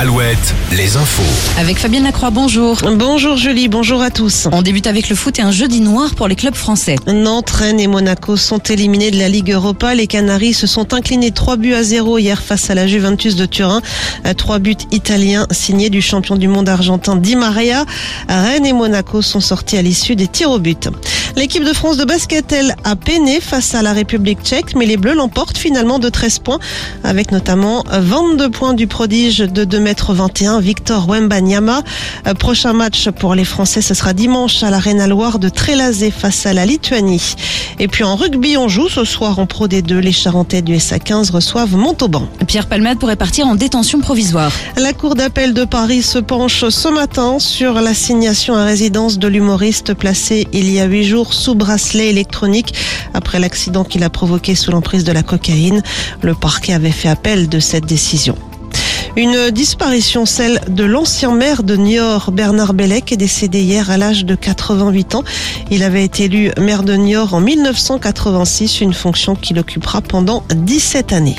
Alouette, les infos. Avec Fabienne Lacroix, bonjour. Bonjour Julie, bonjour à tous. On débute avec le foot et un jeudi noir pour les clubs français. Nantes, Rennes et Monaco sont éliminés de la Ligue Europa. Les Canaries se sont inclinés 3 buts à 0 hier face à la Juventus de Turin. Euh, Trois buts italiens signés du champion du monde argentin Di Maria. Rennes et Monaco sont sortis à l'issue des tirs au but. L'équipe de France de basket, elle, a peiné face à la République tchèque, mais les Bleus l'emportent finalement de 13 points, avec notamment 22 points du prodige de 2m21, Victor Wembanyama. Euh, Prochain match pour les Français, ce sera dimanche à l'Arena Loire de Trélazé face à la Lituanie. Et puis en rugby, on joue ce soir en Pro D2. Les Charentais du SA15 reçoivent Montauban. Pierre Palmade pourrait partir en détention provisoire. La Cour d'appel de Paris se penche ce matin sur l'assignation à résidence de l'humoriste placé il y a huit jours sous bracelet électronique après l'accident qu'il a provoqué sous l'emprise de la cocaïne. Le parquet avait fait appel de cette décision. Une disparition, celle de l'ancien maire de Niort, Bernard Bellec, est décédé hier à l'âge de 88 ans. Il avait été élu maire de Niort en 1986, une fonction qu'il occupera pendant 17 années.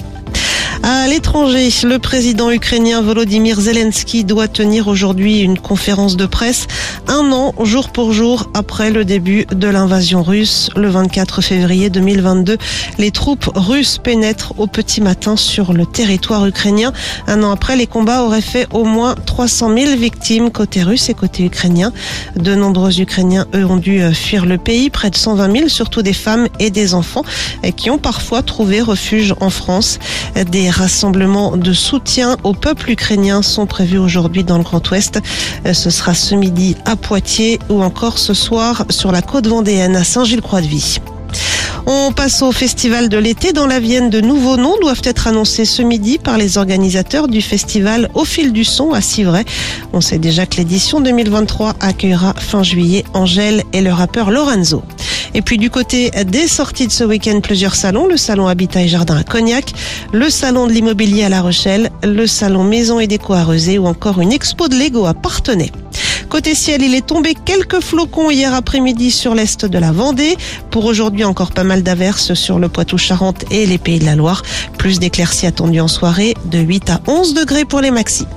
À l'étranger, le président ukrainien Volodymyr Zelensky doit tenir aujourd'hui une conférence de presse un an jour pour jour après le début de l'invasion russe. Le 24 février 2022, les troupes russes pénètrent au petit matin sur le territoire ukrainien. Un an après, les combats auraient fait au moins 300 000 victimes côté russe et côté ukrainien. De nombreux Ukrainiens, eux, ont dû fuir le pays, près de 120 000, surtout des femmes et des enfants, qui ont parfois trouvé refuge en France. Rassemblements de soutien au peuple ukrainien sont prévus aujourd'hui dans le Grand Ouest. Ce sera ce midi à Poitiers ou encore ce soir sur la côte vendéenne à Saint-Gilles-Croix-de-Vie. On passe au festival de l'été. Dans la Vienne, de nouveaux noms doivent être annoncés ce midi par les organisateurs du festival Au fil du son à Civray. On sait déjà que l'édition 2023 accueillera fin juillet Angèle et le rappeur Lorenzo. Et puis du côté des sorties de ce week-end, plusieurs salons. Le salon Habitat et Jardin à Cognac, le salon de l'immobilier à La Rochelle, le salon Maison et Déco à Rezé ou encore une expo de Lego à Partenay. Côté ciel, il est tombé quelques flocons hier après-midi sur l'est de la Vendée. Pour aujourd'hui, encore pas mal d'averses sur le Poitou-Charentes et les Pays de la Loire. Plus d'éclaircies attendues en soirée de 8 à 11 degrés pour les maxis.